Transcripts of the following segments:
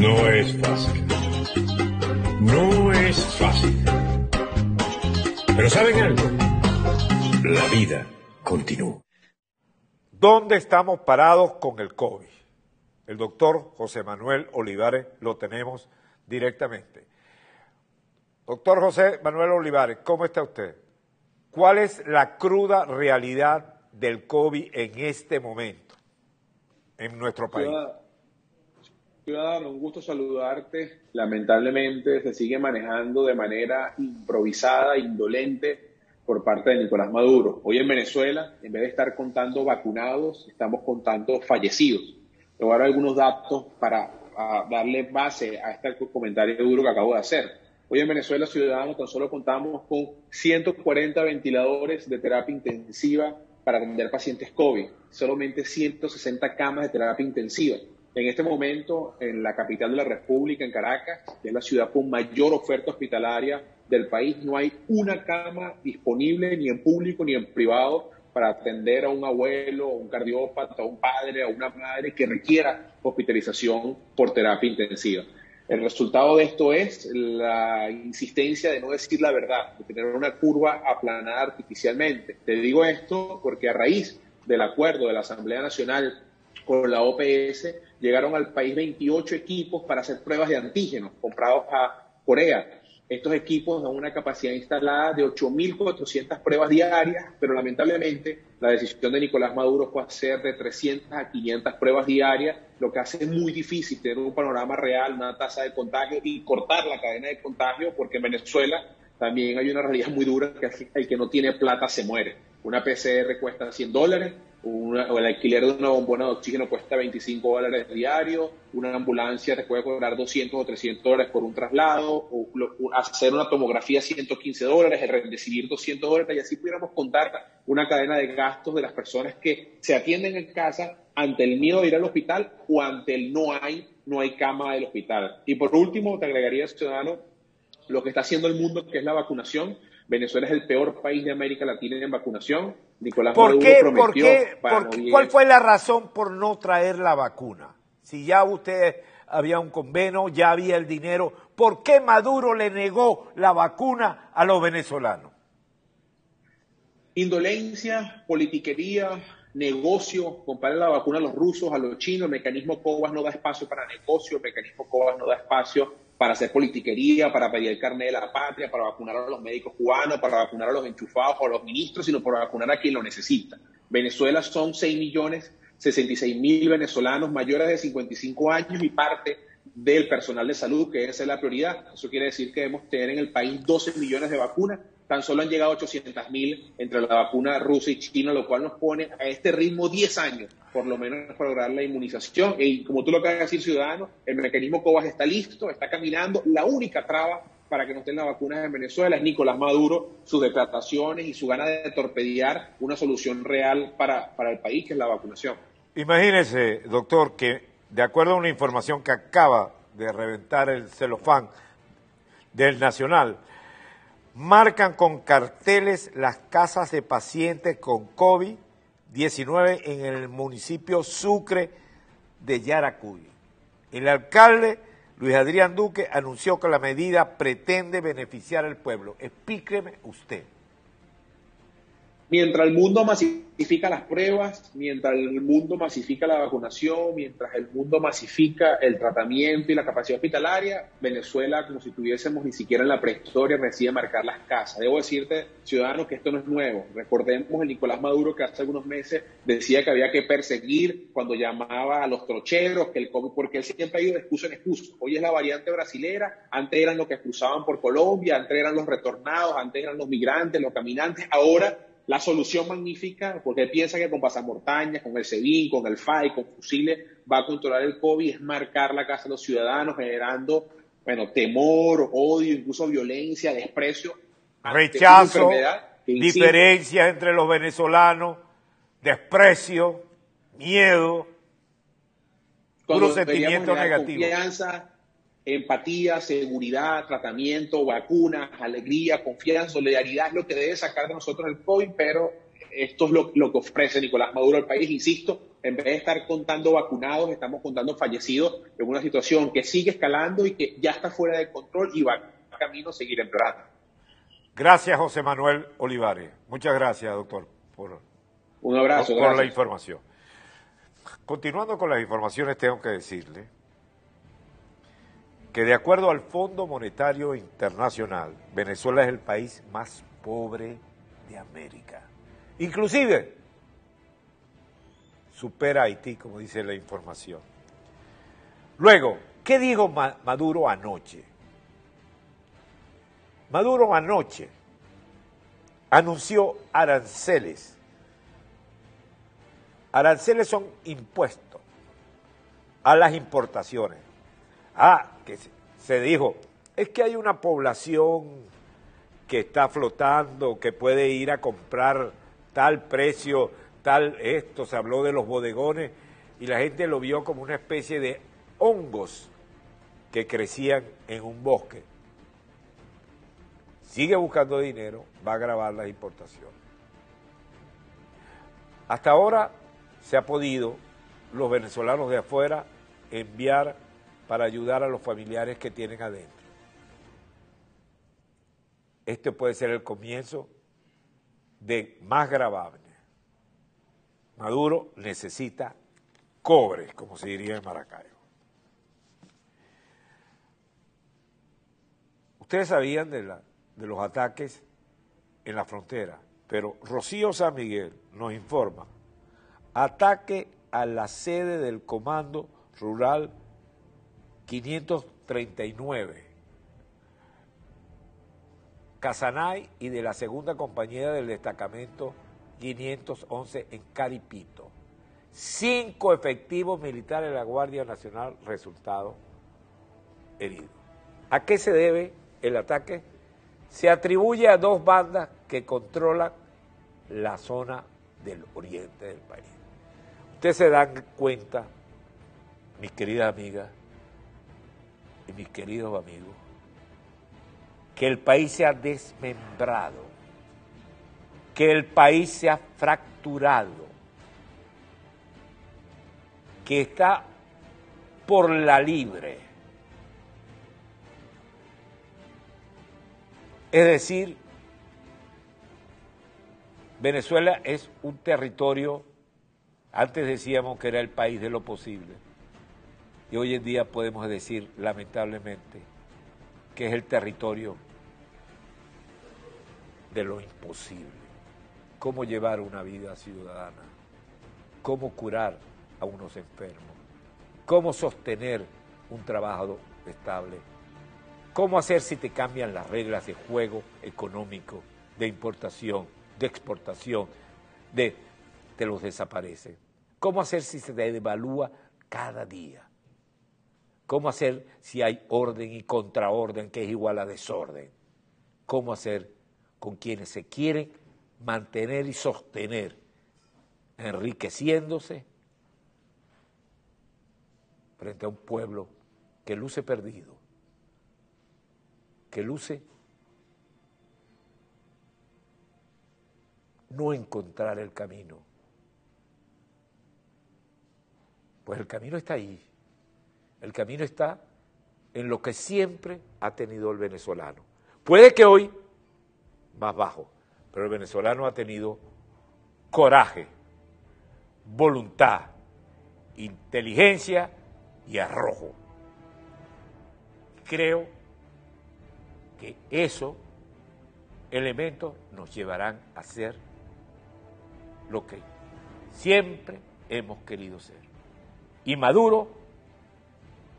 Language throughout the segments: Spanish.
No es fácil. No es fácil. Pero ¿saben algo? La vida continúa. ¿Dónde estamos parados con el COVID? El doctor José Manuel Olivares lo tenemos directamente. Doctor José Manuel Olivares, ¿cómo está usted? ¿Cuál es la cruda realidad del COVID en este momento en nuestro país? Ciudadano, un gusto saludarte. Lamentablemente se sigue manejando de manera improvisada, indolente por parte de Nicolás Maduro. Hoy en Venezuela, en vez de estar contando vacunados, estamos contando fallecidos. Le voy a dar algunos datos para darle base a este comentario duro que acabo de hacer. Hoy en Venezuela, ciudadanos, tan solo contamos con 140 ventiladores de terapia intensiva para atender pacientes COVID, solamente 160 camas de terapia intensiva. En este momento, en la capital de la República, en Caracas, que es la ciudad con mayor oferta hospitalaria del país, no hay una cama disponible ni en público ni en privado para atender a un abuelo, a un cardiópata, a un padre, a una madre que requiera hospitalización por terapia intensiva. El resultado de esto es la insistencia de no decir la verdad, de tener una curva aplanada artificialmente. Te digo esto porque a raíz del acuerdo de la Asamblea Nacional con la OPS, llegaron al país 28 equipos para hacer pruebas de antígenos comprados a Corea. Estos equipos dan una capacidad instalada de 8.400 pruebas diarias, pero lamentablemente la decisión de Nicolás Maduro fue hacer de 300 a 500 pruebas diarias, lo que hace muy difícil tener un panorama real, una tasa de contagio y cortar la cadena de contagio, porque en Venezuela también hay una realidad muy dura que el que no tiene plata se muere. Una PCR cuesta 100 dólares, o el alquiler de una bombona de oxígeno cuesta 25 dólares diario, una ambulancia te puede cobrar 200 o 300 dólares por un traslado, o, hacer una tomografía 115 dólares, recibir 200 dólares, y así pudiéramos contar una cadena de gastos de las personas que se atienden en casa ante el miedo de ir al hospital o ante el no hay, no hay cama del hospital. Y por último, te agregaría, ciudadano, lo que está haciendo el mundo, que es la vacunación. Venezuela es el peor país de América Latina en vacunación. Nicolás ¿Por qué, ¿por qué, ¿Cuál fue la razón por no traer la vacuna? Si ya usted había un convenio, ya había el dinero, ¿por qué Maduro le negó la vacuna a los venezolanos? Indolencia, politiquería, negocio, comprarle la vacuna a los rusos, a los chinos, el mecanismo COVAS no da espacio para negocio, el mecanismo COVAS no da espacio para hacer politiquería, para pedir el carnet de la patria, para vacunar a los médicos cubanos, para vacunar a los enchufados o a los ministros, sino para vacunar a quien lo necesita. Venezuela son 6 millones 66 mil venezolanos mayores de 55 años y parte del personal de salud, que esa es la prioridad. Eso quiere decir que debemos tener en el país 12 millones de vacunas. Tan solo han llegado 800 mil entre la vacuna rusa y china, lo cual nos pone a este ritmo 10 años, por lo menos para lograr la inmunización. Y como tú lo acabas de decir, ciudadano, el mecanismo COVAS está listo, está caminando. La única traba para que no estén las vacunas en Venezuela es Nicolás Maduro, sus declaraciones y su gana de torpedear una solución real para, para el país, que es la vacunación. Imagínese, doctor, que de acuerdo a una información que acaba de reventar el celofán del Nacional, marcan con carteles las casas de pacientes con COVID-19 en el municipio Sucre de Yaracuy. El alcalde Luis Adrián Duque anunció que la medida pretende beneficiar al pueblo. Explíqueme usted. Mientras el mundo masifica las pruebas, mientras el mundo masifica la vacunación, mientras el mundo masifica el tratamiento y la capacidad hospitalaria, Venezuela, como si tuviésemos ni siquiera en la prehistoria, decide marcar las casas. Debo decirte, ciudadanos, que esto no es nuevo. Recordemos el Nicolás Maduro que hace algunos meses decía que había que perseguir cuando llamaba a los trocheros, que el COVID, porque él siempre ha ido de excusa en excusa. Hoy es la variante brasilera, antes eran los que cruzaban por Colombia, antes eran los retornados, antes eran los migrantes, los caminantes, ahora la solución magnífica, porque piensa que con pasamortañas, con el SEBIN, con el FAI, con fusiles, va a controlar el COVID, es marcar la casa de los ciudadanos, generando, bueno, temor, odio, incluso violencia, desprecio. Rechazo, diferencias entre los venezolanos, desprecio, miedo, puro sentimiento negativo empatía, seguridad, tratamiento, vacunas, alegría, confianza, solidaridad es lo que debe sacar de nosotros el COVID, pero esto es lo, lo que ofrece Nicolás Maduro al país. Insisto, en vez de estar contando vacunados, estamos contando fallecidos en una situación que sigue escalando y que ya está fuera de control y va camino a seguir empeorando. Gracias, José Manuel Olivares. Muchas gracias, doctor, por, Un abrazo. por gracias. la información. Continuando con las informaciones, tengo que decirle que de acuerdo al Fondo Monetario Internacional, Venezuela es el país más pobre de América. Inclusive supera a Haití, como dice la información. Luego, ¿qué dijo Ma- Maduro anoche? Maduro anoche anunció aranceles. Aranceles son impuestos a las importaciones. Ah, que se, dijo, es que hay una población que está flotando, que puede ir a comprar tal precio, tal esto, se habló de los bodegones y la gente lo vio como una especie de hongos que crecían en un bosque. Sigue buscando dinero, va a grabar las importaciones. Hasta ahora se ha podido los venezolanos de afuera enviar para ayudar a los familiares que tienen adentro. Este puede ser el comienzo de más gravables. Maduro necesita cobre, como se diría en Maracaibo. Ustedes sabían de, de los ataques en la frontera, pero Rocío San Miguel nos informa, ataque a la sede del Comando Rural 539, Casanay y de la segunda compañía del destacamento 511 en Caripito. Cinco efectivos militares de la Guardia Nacional resultados heridos. ¿A qué se debe el ataque? Se atribuye a dos bandas que controlan la zona del oriente del país. Ustedes se dan cuenta, mis queridas amigas y mis queridos amigos, que el país se ha desmembrado, que el país se ha fracturado, que está por la libre. Es decir, Venezuela es un territorio, antes decíamos que era el país de lo posible, y hoy en día podemos decir, lamentablemente, que es el territorio de lo imposible. Cómo llevar una vida ciudadana, cómo curar a unos enfermos, cómo sostener un trabajo estable, cómo hacer si te cambian las reglas de juego económico, de importación, de exportación, de te los desaparece. ¿Cómo hacer si se te devalúa cada día? ¿Cómo hacer si hay orden y contraorden que es igual a desorden? ¿Cómo hacer con quienes se quieren mantener y sostener, enriqueciéndose frente a un pueblo que luce perdido, que luce no encontrar el camino? Pues el camino está ahí. El camino está en lo que siempre ha tenido el venezolano. Puede que hoy más bajo, pero el venezolano ha tenido coraje, voluntad, inteligencia y arrojo. Creo que esos elementos nos llevarán a ser lo que siempre hemos querido ser. Y Maduro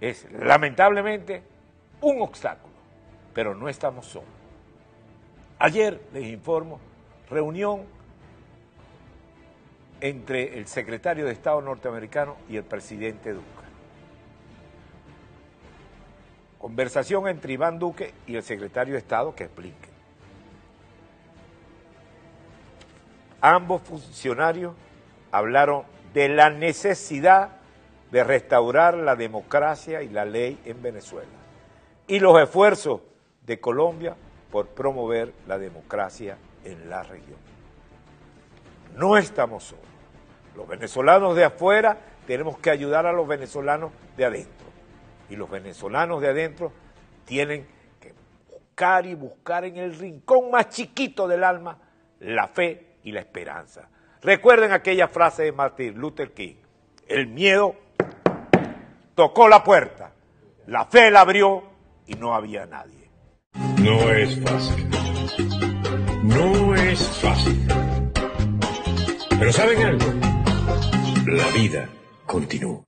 es lamentablemente un obstáculo, pero no estamos solos. Ayer les informo, reunión entre el secretario de Estado norteamericano y el presidente Duque. Conversación entre Iván Duque y el secretario de Estado que explique. Ambos funcionarios hablaron de la necesidad de restaurar la democracia y la ley en Venezuela y los esfuerzos de Colombia por promover la democracia en la región. no estamos solos. Los venezolanos de afuera tenemos que ayudar a los venezolanos de adentro. Y los venezolanos de adentro tienen que buscar y buscar en el rincón más chiquito del alma la fe y la esperanza. Recuerden aquella frase de Martin Luther King. El miedo tocó la puerta, la fe la abrió y no había nadie. No es fácil. No es fácil. Pero ¿saben algo? La vida continúa.